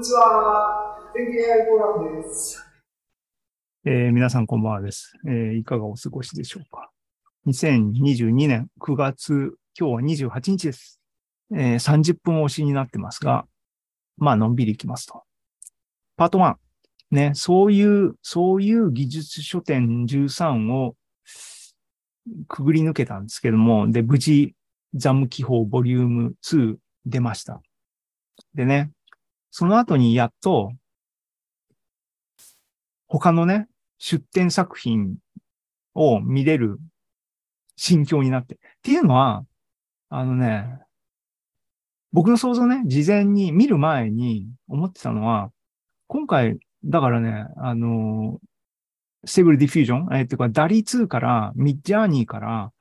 こんにちは。天気 AI フォーラムです。えー皆さんこんばんはです、えーいかがお過ごしでしょうか。2022年9月、今日は28日です。えー30分押しになってますが、まあ、のんびりいきますと。パート1。ね、そういう、そういう技術書店13をくぐり抜けたんですけども、で、無事、ザム記法ボリューム2出ました。でね、その後にやっと、他のね、出展作品を見れる心境になって。っていうのは、あのね、僕の想像ね、事前に見る前に思ってたのは、今回、だからね、あの、ステーブルディフュージョン、えー、っていうか、ダリ2から、 Midjourneyから、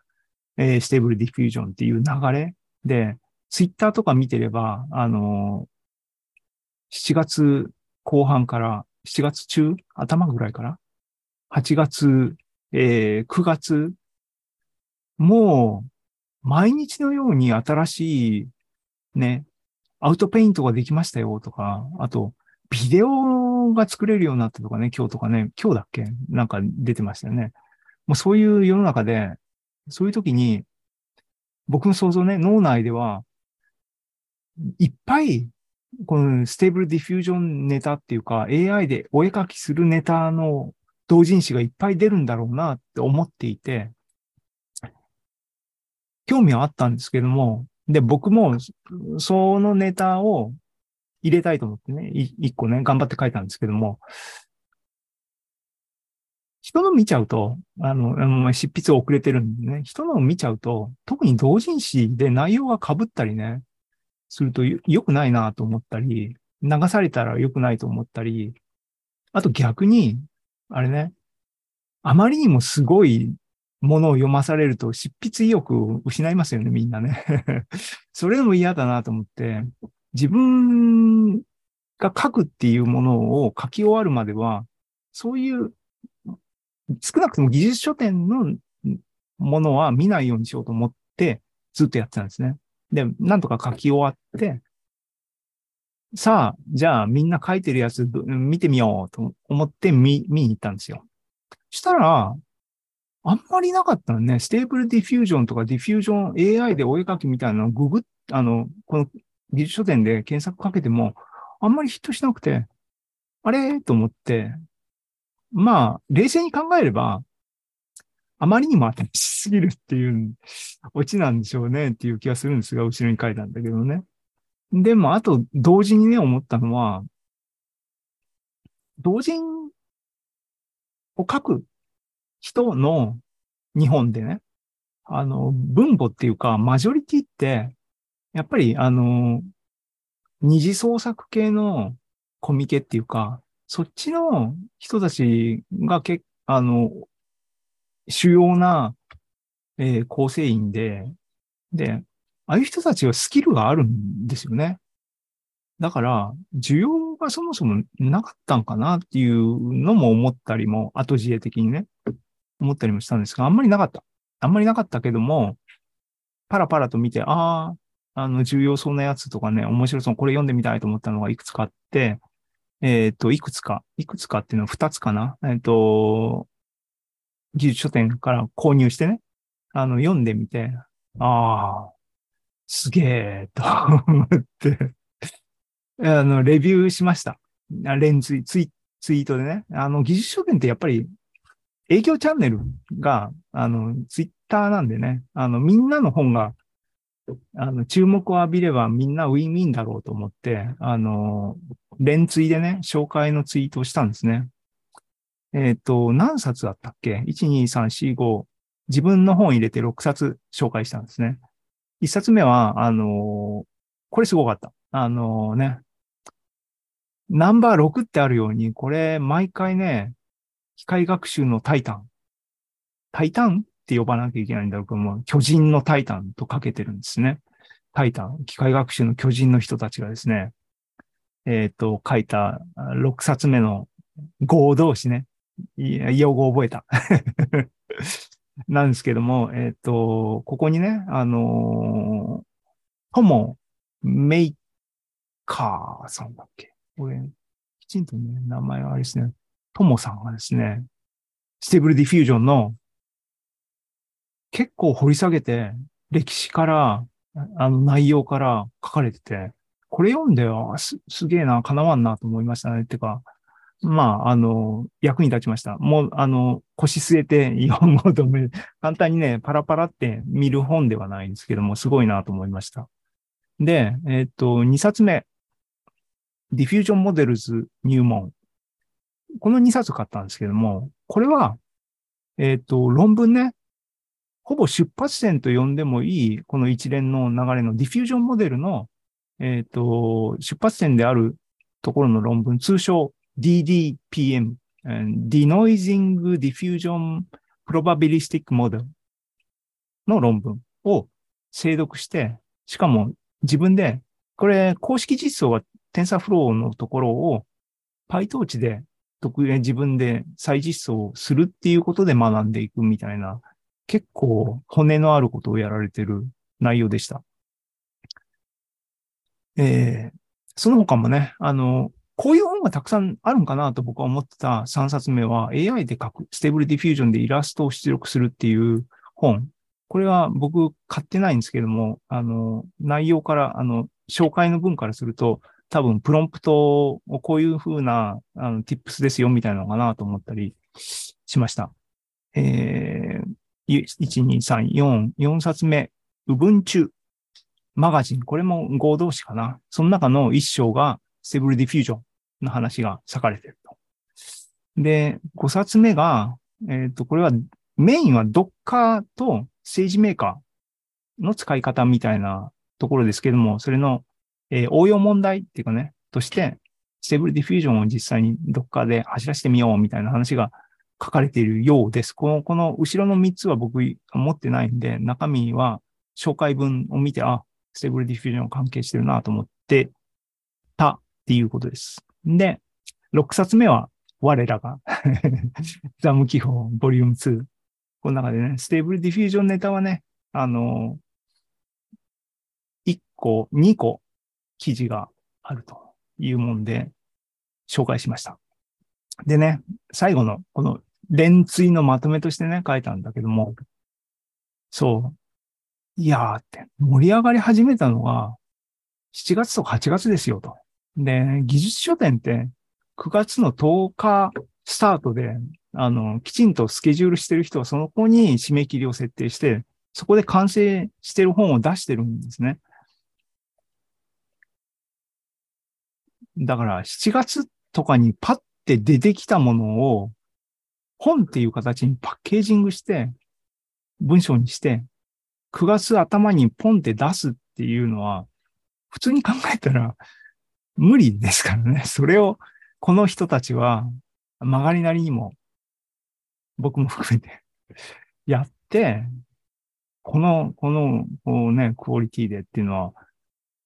えーステーブルディフュージョンっていう流れで、ツイッターとか見てれば、あの、7月後半から、7月中頭ぐらいから、8月、えー9月、もう、毎日のように新しい、ね、アウトペイントができましたよとか、あと、ビデオが作れるようになったとかね、今日とかね、今日だっけ？なんか出てましたよね。もうそういう世の中で、そういう時に、僕の想像ね、脳内では、いっぱい、このステーブルディフュージョンネタっていうか、AI でお絵描きするネタの同人誌がいっぱい出るんだろうなって思っていて、興味はあったんですけども、で、僕もそのネタを入れたいと思ってね、一個ね、頑張って書いたんですけども、人の見ちゃうと、あの、あの執筆遅れてるんでね、人の見ちゃうと、特に同人誌で内容が被ったりね、するとよ良くないなと思ったり、流されたら良くないと思ったり、あと逆に、あれね、あまりにもすごいものを読まされると執筆意欲を失いますよね、みんなね。それでも嫌だなと思って、自分が書くっていうものを書き終わるまでは、そういう、少なくとも技術書典のものは見ないようにしようと思って、ずっとやってたんですね。で、なんとか書き終わって、さあ、じゃあみんな書いてるやつ見てみようと思って見、見に行ったんですよ。したら、あんまりなかったのね。ステーブルディフュージョンとかディフュージョン AI でお絵描きみたいなのをググっ、あの、この技術書店で検索かけても、あんまりヒットしなくて、あれ？と思って、まあ、冷静に考えれば、あまりにも新しすぎるっていうオチなんでしょうねっていう気がするんですが、後ろに書いたんだけどね。でも、あと、同時にね、思ったのは、同人を書く人の日本でね、あの、分母っていうか、マジョリティって、やっぱり、あの、二次創作系のコミケっていうか、そっちの人たちがけ、あの、主要な、えー構成員で、で、ああいう人たちはスキルがあるんですよね。だから、需要がそもそもなかったんかなっていうのも思ったりも、後知恵的にね、思ったりもしたんですが、あんまりなかった。あんまりなかったけども、パラパラと見て、ああ、あの、重要そうなやつとかね、面白そう、これ読んでみたいと思ったのがいくつかあって、えっ、と、いくつか、いくつかっていうのは二つかな。えっ、と、技術書店から購入してね、あの、読んでみて、ああ、すげえ、と思って、あの、レビューしました。レンズツイ、ツイートでね。あの、技術書店ってやっぱり営業チャンネルが、あの、ツイッターなんでね、あの、みんなの本が、あの、注目を浴びればみんなウィンウィンだろうと思って、あの、連ツイでね、紹介のツイートをしたんですね。えっ、と、何冊だったっけ ?1、2、3、4、5。自分の本入れて6冊紹介したんですね。1冊目は、あのこれすごかった。あのね、ナンバー6ってあるように、これ毎回ね、機械学習のタイタン。タイタンって呼ばなきゃいけないんだろうけども、巨人のタイタンとかけてるんですね。タイタン、機械学習の巨人の人たちがですね、えっ、と、書いた6冊目の合同詞ね。用語を覚えた。なんですけども、えっ、と、ここにね、あのーともメイクスさんだっけ？これ、きちんとね、名前はあれですね、ともさんがですね、ステーブルディフュージョンの結構掘り下げて、歴史から、あの内容から書かれてて、これ読んで、あ、す、すげえな、敵わんなと思いましたね。ってか、まあ、あの、役に立ちました。もう、あの、腰据えて読もうと思う。簡単にね、パラパラって見る本ではないんですけども、すごいなと思いました。で、えっ、と、2冊目。Diffusion Models 入門。この2冊買ったんですけども、これは、えっ、と、論文ね、ほぼ出発点と呼んでもいい、この一連の流れのディフュージョンモデルの、えっ、と、出発点であるところの論文、通称 DDPM、Denoising Diffusion Probabilistic Model の論文を精読して、しかも自分で、これ公式実装は TensorFlow のところを PyTorch で特に自分で再実装するっていうことで学んでいくみたいな、結構骨のあることをやられてる内容でした。えー、その他もね、あの、こういう本がたくさんあるんかなと僕は思ってた3冊目は AI で書く、ステーブルディフュージョンでイラストを出力するっていう本。これは僕買ってないんですけども、あの、内容から、あの、紹介の文からすると、多分プロンプトをこういう風な、あの、tips ですよみたいなのかなと思ったりしました。えー、1、2、3、4、4冊目、うぶんちゅ！マガジン。これも合同誌かな。その中の一章が、ステーブルディフュージョンの話が割かれてると。で、5冊目が、えっ、と、これは、メインは Docker と SageMaker の使い方みたいなところですけども、それの、えー応用問題っていうかね、として、ステーブルディフュージョンを実際に Docker で走らせてみようみたいな話が書かれているようです。この、この後ろの3つは僕持ってないんで、中身は紹介文を見て、あ、ステーブルディフュージョン関係してるなと思ってっていうことです。で、6冊目は我らがザム記法ボリューム2。この中でね、ステーブルディフュージョンネタはね、あの、1個、2個記事があるというもんで紹介しました。でね、最後のこの連追のまとめとしてね、書いたんだけども、そう。いやーって、盛り上がり始めたのが7月とか8月ですよと。で、技術書店って9月の10日スタートで、あの、きちんとスケジュールしてる人はその子に締め切りを設定して、そこで完成してる本を出してるんですね。だから7月とかにパッて出てきたものを本っていう形にパッケージングして文章にして9月頭にポンって出すっていうのは普通に考えたら無理ですからね。それをこの人たちは曲がりなりにも僕も含めてやって、この、この、こうね、クオリティでっていうのは、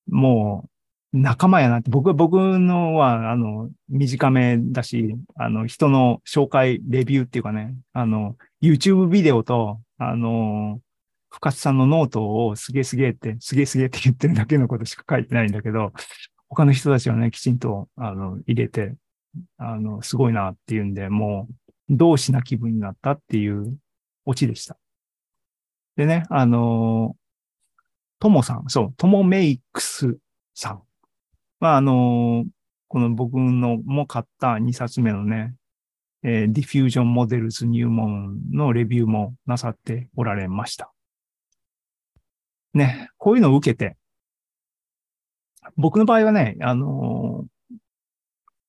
もう仲間やなって、僕は、僕のは、あの、短めだし、あの、人の紹介、レビューっていうかね、あの、YouTube ビデオと、あの、深津さんのノートをすげえすげえって、すげえすげえって言ってるだけのことしか書いてないんだけど、他の人たちはね、きちんと、あの、入れて、あの、すごいなっていうんで、もう、同志な気分になったっていうオチでした。でね、あの、ともさん、そう、ともメイクスさん。まあ、あの、この僕のも買った2冊目のね、えー、 Diffusion Models 入門のレビューもなさっておられました。ね、こういうのを受けて、僕の場合はね、あの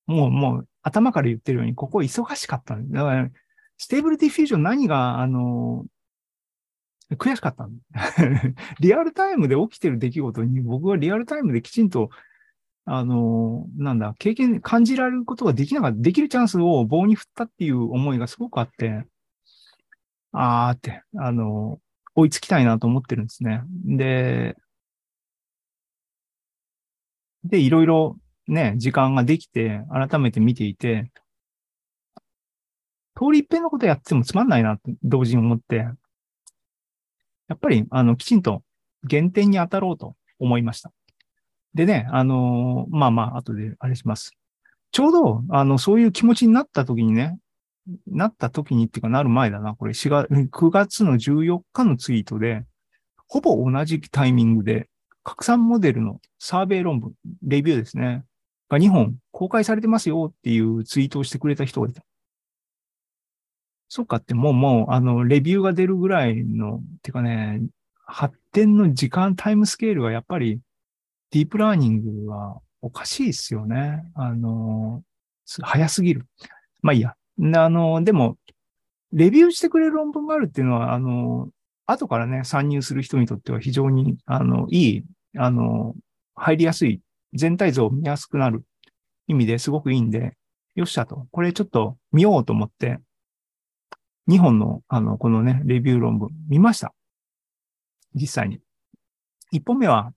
もう、もう、頭から言ってるように、ここ忙しかったんだ。から、ステーブルディフュージョン何が、あの悔しかったん リアルタイムで起きてる出来事に僕はリアルタイムできちんと、あのなんだ、経験、感じられることができなかった、できるチャンスを棒に振ったっていう思いがすごくあって、あーって、あの追いつきたいなと思ってるんですね。で、で、いろいろね、時間ができて、改めて見ていて、通り一遍のことやってもつまんないなって同時に思って、やっぱり、あの、きちんと原点に当たろうと思いました。でね、あのーまあまあ、後であれします。ちょうど、あの、そういう気持ちになった時にね、なった時にっていうかなる前だな。これ4月、9月の14日のツイートで、ほぼ同じタイミングで、拡散モデルのサーベイ論文、レビューですね。が2本公開されてますよっていうツイートをしてくれた人がいた。そっかってもうもう、あの、レビューが出るぐらいの、てかね、発展の時間、タイムスケールはやっぱり、ディープラーニングはおかしいですよね。あの、早すぎる。まあいいや。あの、でも、レビューしてくれる論文があるっていうのは、あの、後からね、参入する人にとっては非常に、あの、いい、あの、入りやすい、全体像を見やすくなる意味ですごくいいんで、よっしゃと。これちょっと見ようと思って、2本の、あの、このね、レビュー論文見ました。実際に。1本目は、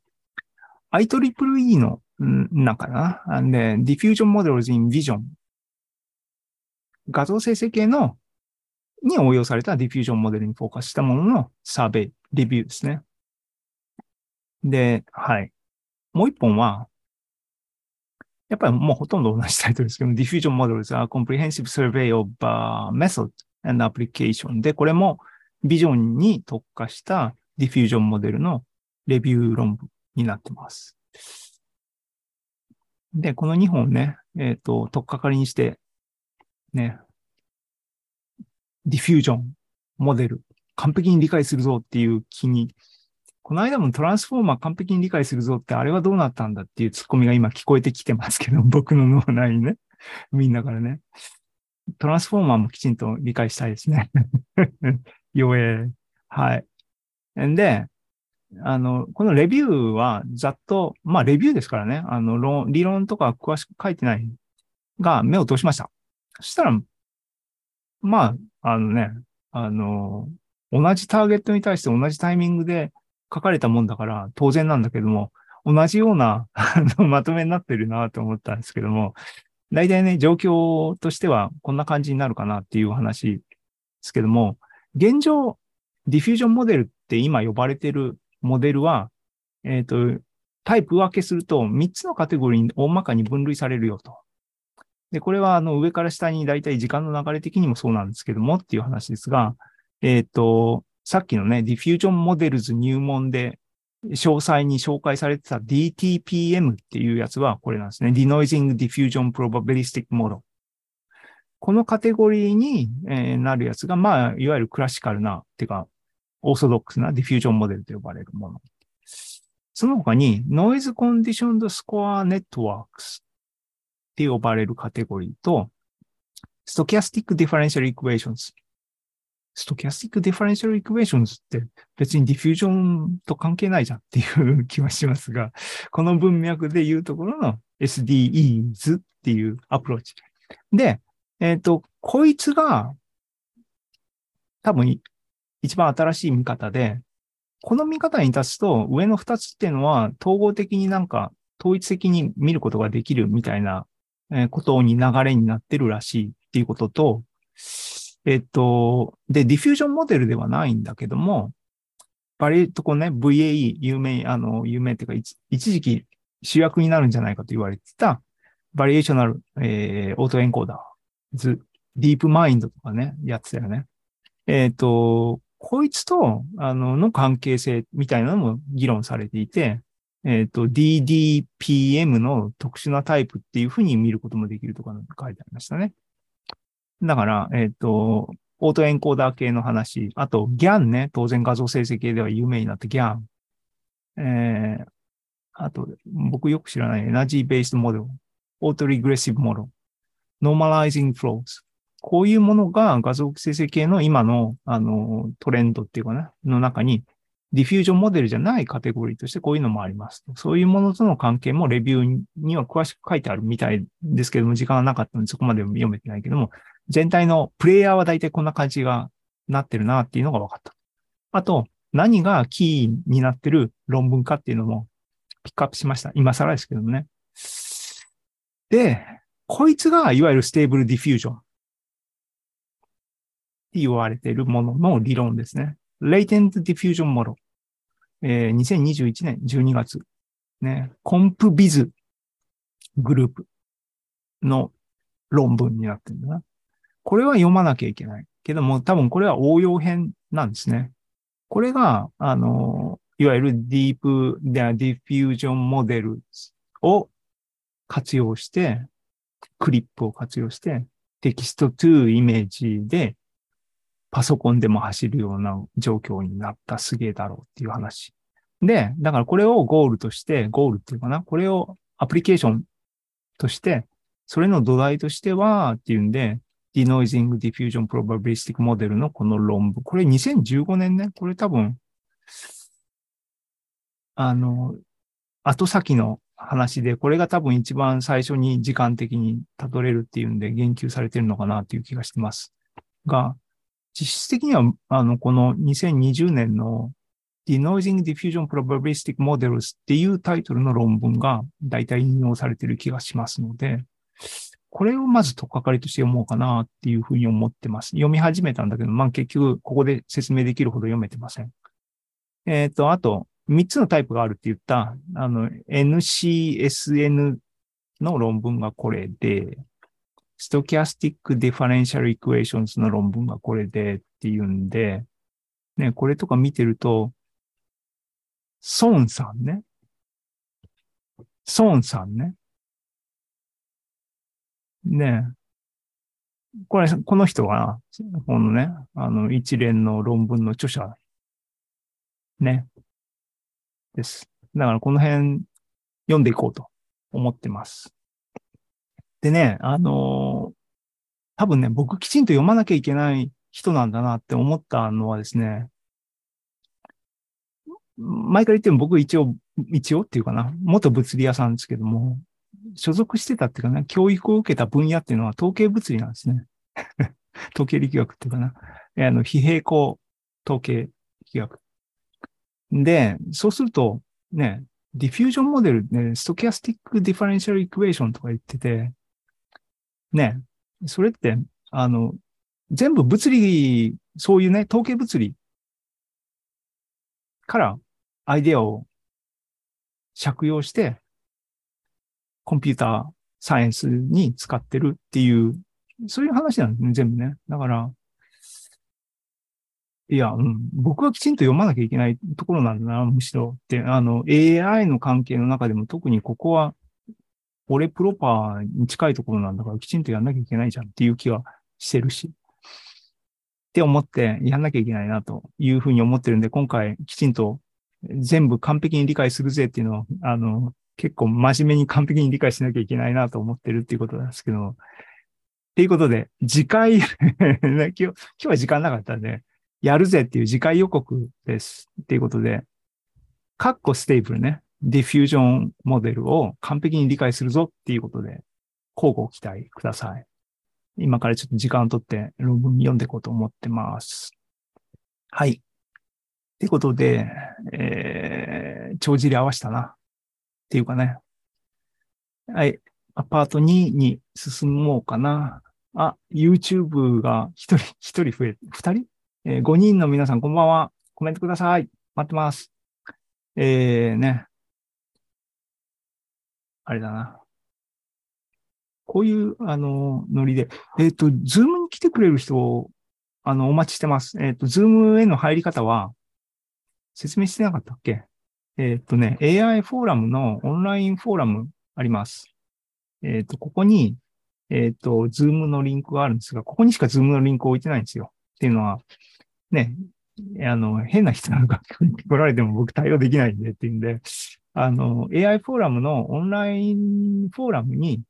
IEEE の、なんかな。で、Diffusion Models in Vision。画像生成系の、に応用されたディフュージョンモデルにフォーカスしたもののサーベイ、レビューですね。で、はい。もう一本は、やっぱりもうほとんど同じタイトルですけど、Diffusion Models are Comprehensive Survey of、Method and Application で、これもビジョンに特化したディフュージョンモデルのレビュー論文になってます。で、この2本ね、えっ、ー、と、とっかかりにして、ね、ディフュージョン、モデル、完璧に理解するぞっていう気に、この間もトランスフォーマー完璧に理解するぞってあれはどうなったんだっていうツッコミが今聞こえてきてますけど、僕の脳内にね。みんなからね。トランスフォーマーもきちんと理解したいですね。弱え。はい。んで、あの、このレビューはざっと、まあレビューですからね、あの、論、理論とか詳しく書いてないが目を通しました。そしたら、まあ、あのね、あの、同じターゲットに対して同じタイミングで書かれたもんだから当然なんだけども、同じような まとめになってるなと思ったんですけども、大体ね、状況としてはこんな感じになるかなっていう話ですけども、現状、ディフュージョンモデルって今呼ばれてるモデルは、えっ、ー、と、タイプ分けすると3つのカテゴリーに大まかに分類されるよと。で、これはあの上から下に大体時間の流れ的にもそうなんですけどもっていう話ですが、えっ、ー、と、さっきのね、 Diffusion Models 入門で詳細に紹介されてた DDPM っていうやつはこれなんですね。Denoising Diffusion Probabilistic Model。このカテゴリーに、えー、なるやつが、まあ、いわゆるクラシカルな、てか、オーソドックスな Diffusion Model と呼ばれるもの。その他に、Noise Conditioned Score Networks って呼ばれるカテゴリーと、Stochastic Differential Equations Stochastic Differential Equations。Stochastic Differential Equations って別に diffusion と関係ないじゃんっていう気はしますが、この文脈で言うところの SDEs っていうアプローチ。で、えっ、ー、と、こいつが多分一番新しい見方で、この見方に立つと上の二つっていうのは統合的になんか統一的に見ることができるみたいなことに流れになってるらしいっていうことと、えっと、で、 Diffusion Model ではないんだけども、バリエットこのね、VAE、有名、あの、有名っていうか、一時期主役になるんじゃないかと言われてた、 Variational、えー、 Autoencoders、 DeepMind とかね、やつだよね。えっ、と、こいつと、あの、の関係性みたいなのも議論されていて、えっ、と、DDPM の特殊なタイプっていうふうに見ることもできるとか書いてありましたね。だから、えっ、と、 Autoencoder 系の話、あと GAN ね、当然画像生成系では有名になって GAN。えー、あと、僕よく知らない Energy-Based Model、 Autoregressive Model、 Normalizing Flows。こういうものが画像生成系の今の、あの、トレンドっていうかな、の中に、Diffusion Model じゃないカテゴリーとしてこういうのもあります。そういうものとの関係もレビューには詳しく書いてあるみたいですけども、時間がなかったのでそこまで読めてないけども、全体のプレイヤーは大体こんな感じがなってるなっていうのが分かった。あと、何がキーになってる論文かっていうのもピックアップしました。今更ですけどもね。で、こいつがいわゆる Stable Diffusion って言われているものの理論ですね。Latent Diffusion Model。えー、2021年12月。ね、 CompVis グループの論文になってるんだな。これは読まなきゃいけない。けども、多分これは応用編なんですね。これが、あの、いわゆる Deep、Diffusion Model を活用して、クリップを活用して、テキストトゥイメージでパソコンでも走るような状況になったすげえだろうっていう話。で、だからこれをゴールとして、ゴールっていうかな、これをアプリケーションとして、それの土台としてはっていうんで、Denoising Diffusion Probabilistic Model のこの論文。これ2015年ね。これ多分、あの、後先の話で、これが多分一番最初に時間的にたどれるっていうんで言及されてるのかなっていう気がしてます。が、実質的には、あの、この2020年の Denoising Diffusion Probabilistic Models っていうタイトルの論文が大体引用されてる気がしますので、これをまずとっかかりとして読もうかなっていうふうに思ってます。読み始めたんだけど、まあ結局ここで説明できるほど読めてません。えっ、と、あと、3つのタイプがあるって言った、あの、NCSN の論文がこれで、Stochastic Differential Equations の論文がこれでっていうんで、ね、これとか見てると、ソンさんね。ソンさんね。ねこれ、この人が、このね、あの、一連の論文の著者、ね、です。だからこの辺読んでいこうと思ってます。でね、あのー多分ね、僕きちんと読まなきゃいけない人なんだなって思ったのはですね、前から言っても僕一応、一応っていうかな、元物理屋さんですけども、所属してたっていうかな、教育を受けた分野っていうのは統計物理なんですね。統計力学っていうかな。あの、非平衡統計力学。で、そうすると、ね、 Diffusion Model ね、 Stochastic Differential Equation とか言ってて、ね、それって、あの、全部物理、そういうね、統計物理からアイデアを借用して、コンピューターサイエンスに使ってるっていう、そういう話なんですね、全部ね。だから、いや、うん、僕はきちんと読まなきゃいけないところなんだな、むしろって、あの、AI の関係の中でも特にここは、俺プロパーに近いところなんだからきちんとやんなきゃいけないじゃんっていう気はしてるし。って思ってやんなきゃいけないなというふうに思ってるんで、今回きちんと全部完璧に理解するぜっていうのを、あの、結構真面目に完璧に理解しなきゃいけないなと思ってるっていうことなんですけど、っていうことで、次回 ね今日、今日は時間なかったんで、やるぜっていう次回予告です。っていうことで、カッコステーブルね、ディフュージョンモデルを完璧に理解するぞっていうことで、交互期待ください。今からちょっと時間をとって論文読んでいこうと思ってます。はい。っていうことで、えー、帳尻合わしたな。っていうかね。はい。アパート2に進もうかな。あ、YouTube が一人、一人増え、二人？えー、5人の皆さんこんばんは。コメントください。待ってます。えー、ね。あれだな。こういう、あの、ノリで。えっ、と、 Zoom に来てくれる人を、あの、お待ちしてます。えっ、と、 Zoom への入り方は、説明してなかったっけ？えっ、とね、AI フォーラムのオンラインフォーラムあります。えっ、と、ここに、えっ、と、 Zoom のリンクがあるんですが、ここにしか Zoom のリンクを置いてないんですよ。っていうのは、ね、あの、変な人が来られても僕対応できないんでっていうんで、あの、AI フォーラムのオンラインフォーラムに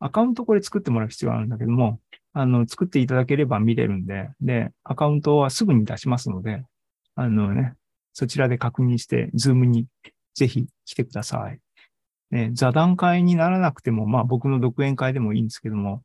アカウントこれ作ってもらう必要があるんだけども、あの、作っていただければ見れるんで、で、アカウントはすぐに出しますので、あのね、そちらで確認して、ズームにぜひ来てください。ね、座談会にならなくても、まあ僕の独演会でもいいんですけども、